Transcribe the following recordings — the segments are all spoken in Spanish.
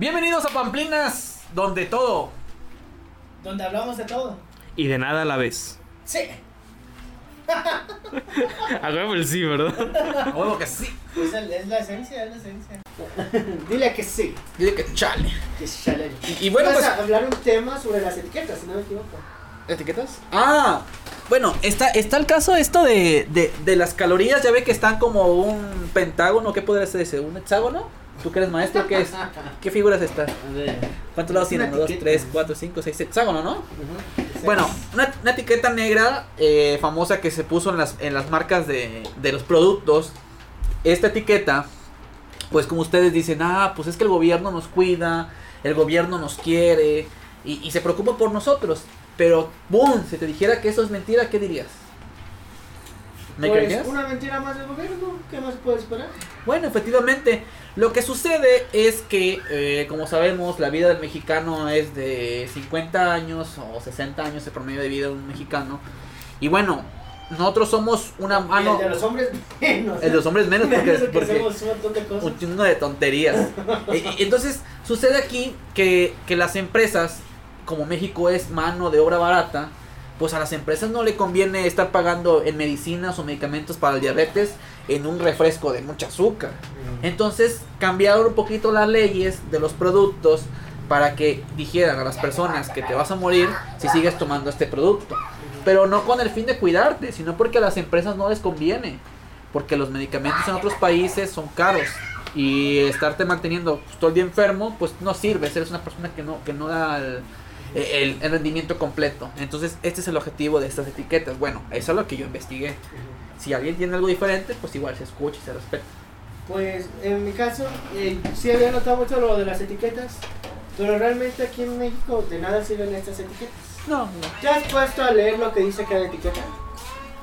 Bienvenidos a Pamplinas, donde todo. Donde hablamos de todo. Y de nada a la vez. Sí. A huevo el sí, ¿verdad? A huevo que sí. Es, el- es la esencia, es la esencia. Dile que sí. Dile que chale. Que chale. Y, y bueno, pues. a hablar un tema sobre las etiquetas, si no me equivoco. ¿Etiquetas? Ah, bueno, está, está el caso esto de, de, de las calorías. Ya ve que están como un pentágono. ¿Qué podría ser ese? ¿Un hexágono? ¿Tú que eres maestro? ¿Qué es? ¿Qué figura es esta? ¿Cuántos lados tiene? Uno, dos, etiqueta. tres, cuatro, cinco, seis. Hexágono, ¿no? Bueno, una, una etiqueta negra eh, famosa que se puso en las, en las marcas de, de los productos. Esta etiqueta, pues como ustedes dicen, ah, pues es que el gobierno nos cuida, el gobierno nos quiere y, y se preocupa por nosotros. Pero, ¡boom! Si te dijera que eso es mentira, ¿qué dirías? ¿Me Pues, creerías? una mentira más del gobierno. ¿Qué más puede esperar? Bueno, efectivamente, lo que sucede es que, eh, como sabemos, la vida del mexicano es de 50 años o 60 años el promedio de vida de un mexicano. Y bueno, nosotros somos una mano... el de los hombres menos. El de los hombres menos porque, Menos que porque hacemos un montón de cosas. un chingo de tonterías. Entonces, sucede aquí que, que las empresas, como México es mano de obra barata, pues a las empresas no le conviene estar pagando en medicinas o medicamentos para el diabetes en un refresco de mucha azúcar. Entonces cambiaron un poquito las leyes de los productos para que dijeran a las personas que te vas a morir si sigues tomando este producto. Pero no con el fin de cuidarte, sino porque a las empresas no les conviene. Porque los medicamentos en otros países son caros. Y estarte manteniendo pues, todo el día enfermo, pues no sirve. Eres una persona que no, que no da el, el- el rendimiento completo. Entonces, este es el objetivo de estas etiquetas. Bueno, eso es lo que yo investigué. Si alguien tiene algo diferente, pues igual se escucha y se respeta. Pues en mi caso, eh, sí había notado mucho lo de las etiquetas, pero realmente aquí en México de nada sirven estas etiquetas. No, no. ¿Te has puesto a leer lo que dice cada etiqueta?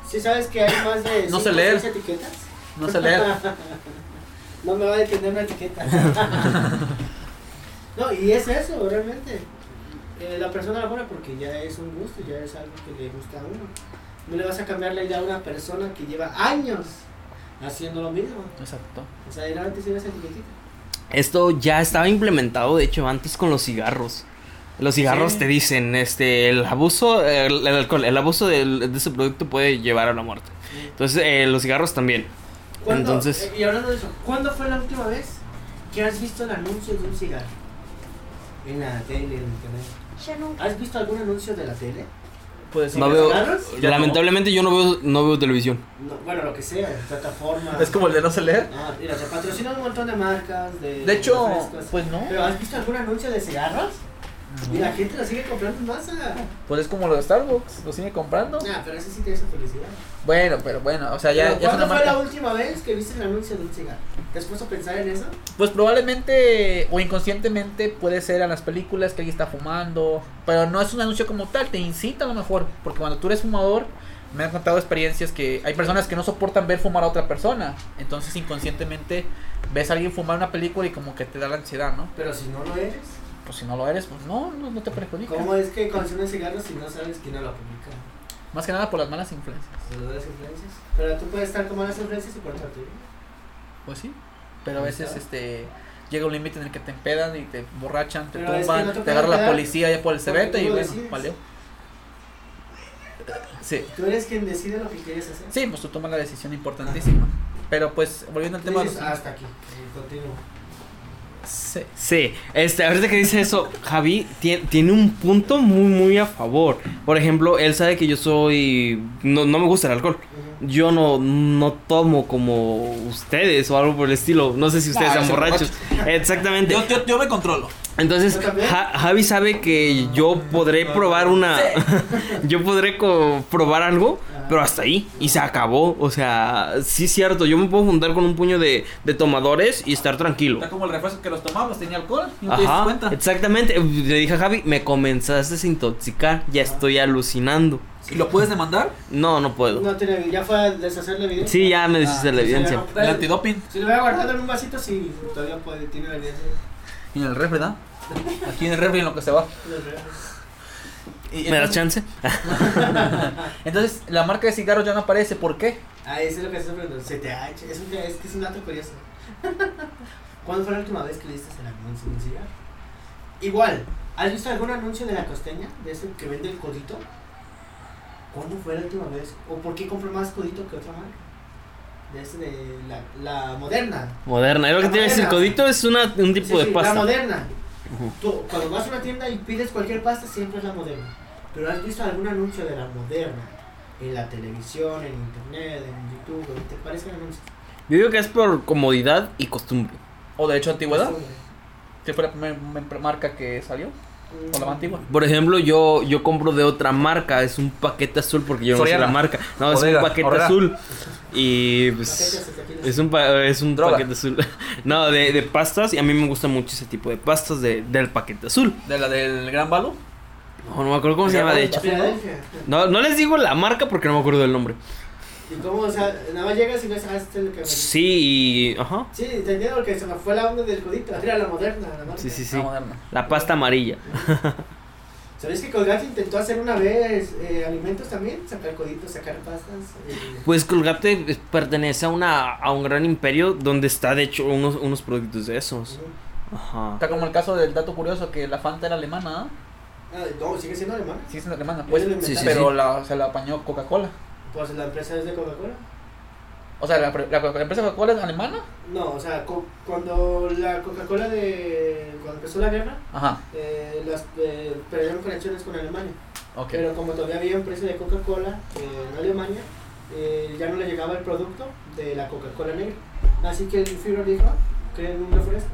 ¿Sí sabes que hay más de No sé leer. etiquetas? No se lee. no me va a detener una etiqueta. no, y es eso, realmente. Eh, la persona la pone porque ya es un gusto, ya es algo que le gusta a uno. No le vas a cambiar la idea a una persona que lleva años haciendo lo mismo. Exacto. O sea, era antes era esa etiquetita. Esto ya estaba implementado, de hecho, antes con los cigarros. Los cigarros Sí. te dicen, este, el abuso, el, el alcohol, el abuso del- de ese producto puede llevar a la muerte. Entonces, eh, los cigarros también. ¿Cuándo- Entonces- eh, y hablando de eso, ¿cuándo fue la última vez que has visto el anuncio de un cigarro? En la tele, en internet. ¿Has visto algún anuncio de la tele? Puede ser. No ¿de veo, lamentablemente yo no veo, no veo televisión. No, bueno, lo que sea, plataforma. Es como el de no se leer. Ah, mira, se patrocinan un montón de marcas, de. De hecho, refrescos. pues no. ¿Pero has visto algún anuncio de cigarros? Y la gente lo sigue comprando en masa. Pues es como lo de Starbucks, lo sigue comprando. Nah, pero ese sí tiene su felicidad. Bueno, pero bueno, o sea, ya, Pero ya ¿Cuándo fue la última vez que viste el anuncio de un cigarro? ¿Te has puesto a pensar en eso? Pues probablemente o inconscientemente puede ser a las películas que alguien está fumando, pero no es un anuncio como tal, te incita a lo mejor, porque cuando tú eres fumador, me han contado experiencias que hay personas que no soportan ver fumar a otra persona, entonces inconscientemente ves a alguien fumar una película y como que te da la ansiedad, ¿no? Pero si no lo eres. Pues si no lo eres, pues no, no, no te perjudica. ¿Cómo es que consumes cigarros si no sabes quién lo publica? Más que nada por las malas influencias. ¿Se lo das influencias? Pero tú puedes estar con malas influencias y cortar tu vida. Pues sí, pero a veces está. este llega un límite en el que te empedan y te borrachan, te Pero es que tumban, no te agarra la policía ya por el cebete y bueno, valió. Sí. Tú eres quien decide lo que quieres hacer. Sí, pues tú tomas la decisión importantísima. Pero pues, volviendo al tema de los... hasta aquí. y Continúo. Sí. Sí, este, ahorita que dice eso, Javi tiene, tiene un punto muy, muy a favor. Por ejemplo, él sabe que yo soy. No, no me gusta el alcohol. Yo no, no tomo como ustedes o algo por el estilo. No sé si ustedes Ah, sean borrachos. Exactamente. Yo, yo, yo me controlo. Entonces, Javi sabe que yo podré probar una. yo podré probar algo. Pero hasta ahí. Y se acabó. O sea, sí es cierto. Yo me puedo juntar con un puño de, de tomadores y estar tranquilo. Está como el refresco que los tomamos, tenía alcohol y no te diste Ajá, cuenta. exactamente. Le dije a Javi, me comenzaste a intoxicar. Ya estoy alucinando. ¿Y lo puedes demandar? No, no puedo. No tiene, ya fue a deshacer la evidencia. Sí, ya me deshice Ah, la evidencia. ya. El antidoping. Si lo hubiera guardado en un vasito, sí, todavía puede, tiene la evidencia. Y en el refri, ¿verdad? Aquí en el refri en lo que se va. Y ¿Me das chance? entonces, la marca de cigarros ya no aparece. ¿Por qué? Ah, eso es lo que estoy preguntando. CTH. Es, un, es que es un dato curioso. ¿Cuándo fue la última vez que viste el anuncio de un cigarro? Igual, ¿has visto algún anuncio de la costeña? De ese que vende el codito. ¿Cuándo fue la última vez? ¿O por qué compró más codito que otra marca? De ese de la, la moderna. Moderna. Es lo que te iba a decir. moderna. Codito es una, un tipo Sí, de sí, pasta. La moderna. Tú, cuando vas a una tienda y pides cualquier pasta, siempre es la moderna. Pero has visto algún anuncio de la moderna en la televisión, en internet, en YouTube, te anuncios. Yo digo que es por comodidad y costumbre. O de hecho antigüedad. Costumbre. ¿Qué fue la primera marca que salió? ¿O la más antigua? Por ejemplo, yo, yo compro de otra marca, es un paquete azul porque yo no sé la marca. No, es un paquete azul. Y pues es un, pa- es un Droga. paquete azul. No, de, de pastas y a mí me gusta mucho ese tipo de pastas de, del paquete azul. ¿De la del Gran Valo? No, no me acuerdo cómo se llama de hecho. No, no les digo la marca porque no me acuerdo del nombre. ¿Y cómo, o sea, nada más llegas y ves, ah, este es el que Sí, y- ajá. Sí, te entiendo porque se me fue la onda del codito. Era la moderna, la marca. Sí, sí, sí. La moderna. La pasta amarilla. ¿Sabes que Colgate intentó hacer una vez eh, alimentos también? Sacar coditos, sacar pastas. eh, Pues Colgate pertenece a una a un gran imperio donde está de hecho unos, unos productos de esos. Ajá. Está como el caso del dato curioso que la Fanta era alemana, ¿ah? ah, no, sigue siendo alemán. Sí, es alemana, pues. Sí, sí, pero La, se la apañó Coca-Cola. Pues la empresa es de Coca-Cola. O sea, la, la- la empresa Coca-Cola es alemana. No, o sea, co- cuando la Coca-Cola de. Cuando empezó la guerra, Ajá, eh, las eh, perdieron conexiones con Alemania. ok. Pero como todavía había empresa de Coca-Cola eh, en Alemania, eh, ya no le llegaba el producto de la Coca-Cola negra. Así que el Führer dijo, creen un refresco.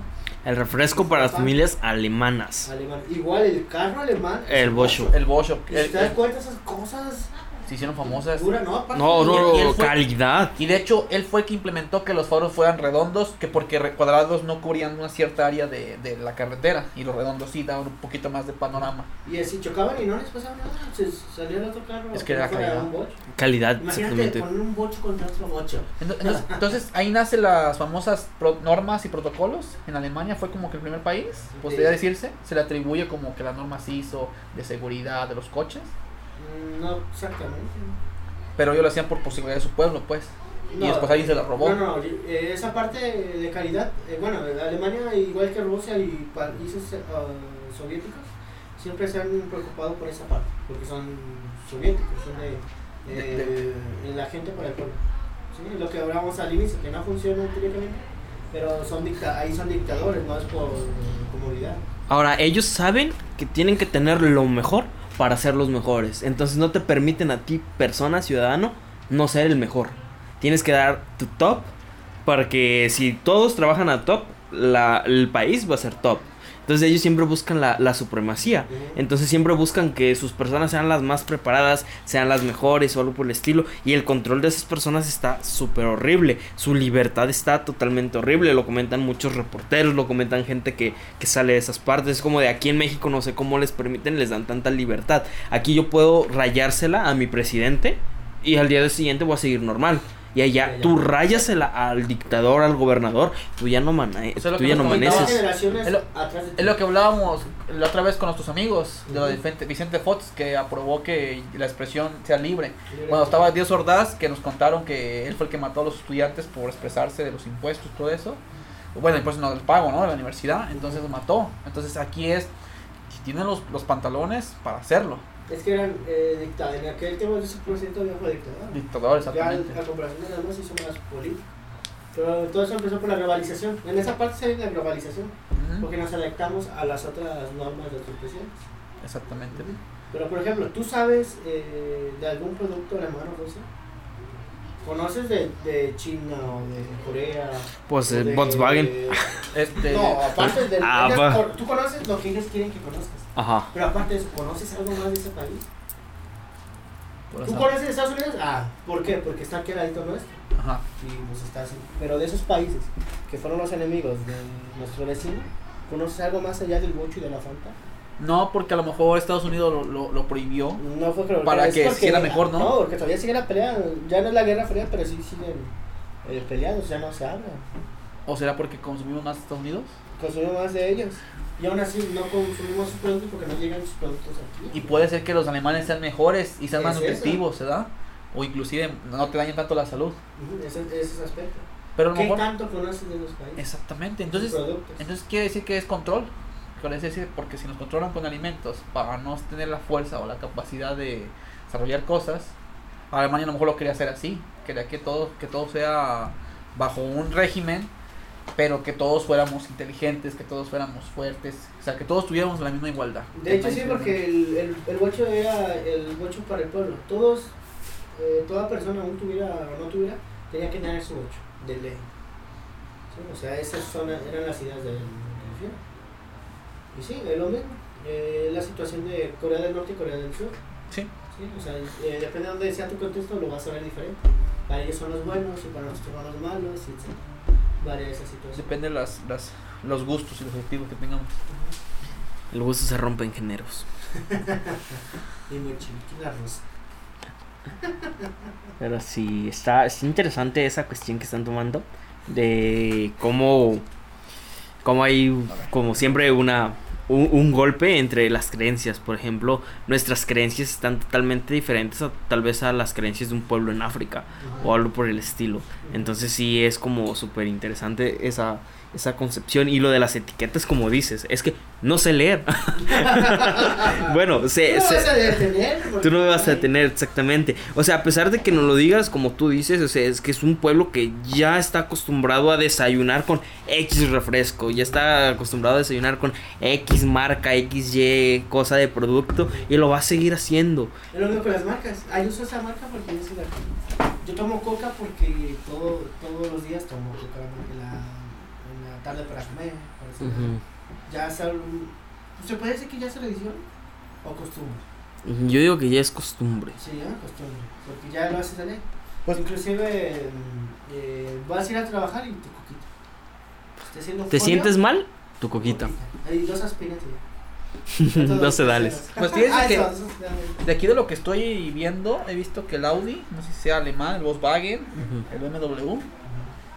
El refresco para las familias alemanas. Alemán. Igual el carro alemán. El Boscho. El Bosch. Y si te das cuenta, esas cosas se hicieron famosas. ¿no? No, no, Y él no, fue- calidad. Y de hecho, él fue el que implementó que los faros fueran redondos, que porque re- cuadrados no cubrían una cierta área de, de la carretera, y los redondos sí daban un poquito más de panorama. Y así chocaban y no les pasaba nada. Se salía el otro carro. Es que era calidad. un bocho. Calidad, Imagínate exactamente. poner un bocho contra otro bocho. Ento- Entonces, entonces, ahí nacen las famosas pro- normas y protocolos. En Alemania fue como que el primer país, podría Sí. decirse. Se le atribuye como que las normas hizo de seguridad de los coches. No, exactamente. Pero ellos lo hacían por, seguridad de su pueblo, pues. No, y después alguien se la robó. No, no, eh, esa parte de calidad, eh, bueno, Alemania, igual que Rusia y países eh, soviéticos, siempre se han preocupado por esa parte, porque son soviéticos, son de, De- la gente para el pueblo. ¿sí? Lo que hablábamos al inicio, que no funciona directamente, pero son dicta ahí son dictadores, no es por comodidad. Ahora, ellos saben que tienen que tener lo mejor para ser los mejores. Entonces no te permiten a ti, persona, ciudadano, no ser el mejor. Tienes que dar tu top para que si todos trabajan a top, la- el país va a ser top. Entonces ellos siempre buscan la, la supremacía. Entonces siempre buscan que sus personas sean las más preparadas, sean las mejores o algo por el estilo. Y el control de esas personas está súper horrible. Su libertad está totalmente horrible. Lo comentan muchos reporteros, lo comentan gente que, que sale de esas partes. Es como de aquí en México no sé cómo les permiten, les dan tanta libertad. Aquí yo puedo rayársela a mi presidente y al día siguiente voy a seguir normal. Y allá Ya, ya. tú rayasela al dictador, al gobernador, tú ya no, lo tú que ya no amaneces. Es lo-. Es que hablábamos la otra vez con nuestros amigos, de lo de Ujú. Vicente, Vicente Fox, que aprobó que la expresión sea libre. Cuando estaba Dios Ordaz, que nos contaron que él fue el que mató a los estudiantes por expresarse de los impuestos, todo eso. Bueno, impuestos no del pago, ¿no? De la universidad, entonces lo mató. Entonces aquí es, si tienen los, los pantalones para hacerlo. Es que eran eh, dictadores. En aquel tiempo ese presidente todavía fue dictador. Dictador, Ya exactamente. a comparación de demás hizo más político. Pero todo eso empezó por la globalización. En esa parte se ve la globalización. Porque nos adaptamos a las otras normas de otros presidentes. Exactamente. Pero por ejemplo, ¿tú sabes eh, de algún producto alemán o ruso? ¿Conoces de, de China o de Corea? Pues eh, de- Volkswagen. Este, No, aparte de... Ah, por- tú conoces lo que ellos quieren que conozcas. Ajá. Pero aparte de eso, ¿conoces algo más de ese país? por ¿Tú esa- conoces Estados Unidos? Ah, ¿por qué? Porque está aquí al ladito nuestro. Ajá. y pues está así. Pero de esos países que fueron los enemigos de nuestro vecino, ¿conoces algo más allá del bocho y de la Fanta? No, porque a lo mejor Estados Unidos lo, lo, lo prohibió. No fue creo Para que siguiera mejor, ¿no? No, porque todavía sigue la pelea. Ya no es la guerra fría, pero sí siguen eh, peleados, ya no se habla. ¿O será porque consumimos más Estados Unidos? Consumimos más de ellos. Y aún así no consumimos sus productos porque no llegan sus productos aquí. Y puede ser que los alemanes sean mejores y sean más Es eso. nutritivos, ¿verdad? O inclusive no te dañen tanto la salud. Ujú, ese, ese es el aspecto. Pero a lo ¿Qué mejor... tanto conoces de los países? Exactamente, entonces, entonces quiere decir que es control. Porque si nos controlan con alimentos para no tener la fuerza o la capacidad de desarrollar cosas, Alemania a lo mejor lo quería hacer así, quería que todo, que todo sea bajo un régimen, pero que todos fuéramos inteligentes, que todos fuéramos fuertes, o sea, que todos tuviéramos la misma igualdad. De hecho, sí, porque el, el, bocho era el bocho para el pueblo. Todos, eh, toda persona, aún tuviera o no tuviera, tenía que tener su bocho de ley. O sea, esas son, eran las ideas del, del. Y sí, es lo mismo. Eh, la situación de Corea del Norte y Corea del Sur. Sí. Sí, o sea, eh, depende de donde sea tu contexto, lo vas a ver diferente. Para ellos son los buenos y para nosotros son los malos, y etc. Varía esa situación. Depende de las, las, los gustos y los objetivos que tengamos. El gusto se rompe en géneros. Y muy chiquita la rosa. Pero sí, está, es interesante esa cuestión que están tomando de cómo, cómo hay, como siempre, una un, un golpe entre las creencias. Por ejemplo, nuestras creencias están totalmente diferentes a, tal vez a las creencias de un pueblo en África o algo por el estilo. Entonces sí es como súper interesante esa, esa concepción. Y lo de las etiquetas, como dices, es que no sé leer. bueno, se, Tú no se- vas a detener. Tú no me vas a detener exactamente. O sea, a pesar de que no lo digas como tú dices, o sea, es que es un pueblo que ya está acostumbrado a desayunar con X refresco, ya está acostumbrado a desayunar con X marca, XY cosa de producto y lo va a seguir haciendo. Es lo mismo con las marcas. Yo uso esa marca porque yo soy la Yo tomo coca porque todo, todos los días tomo coca la tarde para comer. para cenar. Ya sal, ¿Se puede decir que ya es tradición o costumbre? Yo digo que ya es costumbre. Sí, ya costumbre. Porque ya lo haces ley. Pues- Inclusive eh, vas a ir a trabajar y tu coquita. ¿Te pollo, sientes mal? Tu coquita. Hay dos aspirinas y ya. Dos sedales. Pues fíjense Ah, que- eso, eso, sedales. De aquí de lo que estoy viendo, he visto que el Audi, no sé si sea alemán, el Volkswagen, el BMW,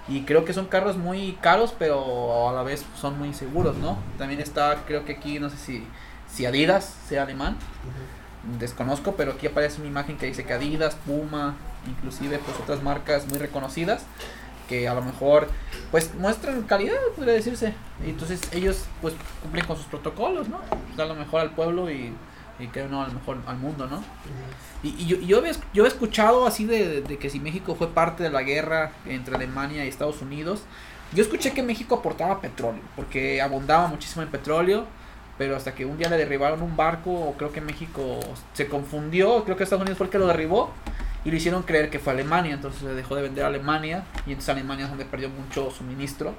y creo que son carros muy caros, pero a la vez son muy seguros, ¿no? También está, creo que aquí, no sé si, si Adidas sea alemán, desconozco, pero aquí aparece una imagen que dice que Adidas, Puma, inclusive pues otras marcas muy reconocidas, que a lo mejor pues muestran calidad, podría decirse. Y entonces ellos pues cumplen con sus protocolos, ¿no? Dan lo mejor al pueblo y, y creo no a lo mejor al mundo, ¿no? Y, y yo, yo, esc- yo he escuchado así de, de que si México fue parte de la guerra entre Alemania y Estados Unidos, yo escuché que México aportaba petróleo, porque abundaba muchísimo en petróleo, pero hasta que un día le derribaron un barco, creo que México se confundió, creo que Estados Unidos fue el que lo derribó, y lo hicieron creer que fue Alemania, entonces se dejó de vender a Alemania, y entonces Alemania es donde perdió mucho suministro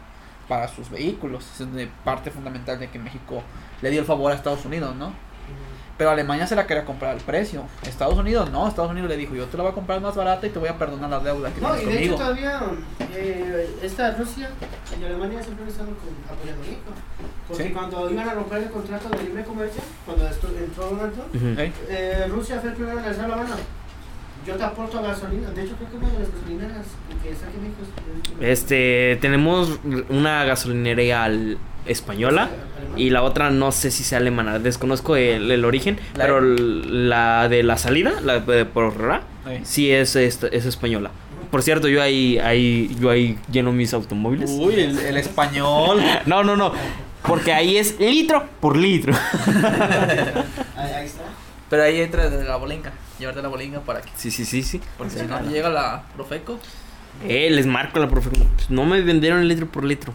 para sus vehículos, es donde parte fundamental de que México le dio el favor a Estados Unidos, ¿no? Pero Alemania se la quería comprar al precio. Estados Unidos no. Estados Unidos le dijo, yo te la voy a comprar más barata y te voy a perdonar la deuda que No, y de hecho todavía eh, esta Rusia y Alemania siempre han estado con, apoyando a México. Porque Sí. cuando iban a romper el contrato de libre comercio, cuando esto, entró Donald Trump, Ujú. ¿Eh? eh, Rusia fue el primero en alzar la mano. Yo te aporto gasolina. De hecho, creo que una de las gasolineras que está aquí en México es- Este, tenemos una gasolinería al- española y la otra no sé si sea alemana, desconozco el, el origen, La- pero la de la salida, la de por Ra, ¿Eh? sí es, es, es española. Por cierto, yo ahí, ahí, yo ahí lleno mis automóviles. Uy, el, el español. No, no, no. Porque ahí es litro por litro. Ahí, ahí está. Pero ahí entra de la bolinga. Llevarte la bolinga para que. Sí, sí, sí, sí. Porque si no llega la Profeco. Eh, les marco la profe. No me vendieron el litro por litro.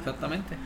Exactamente.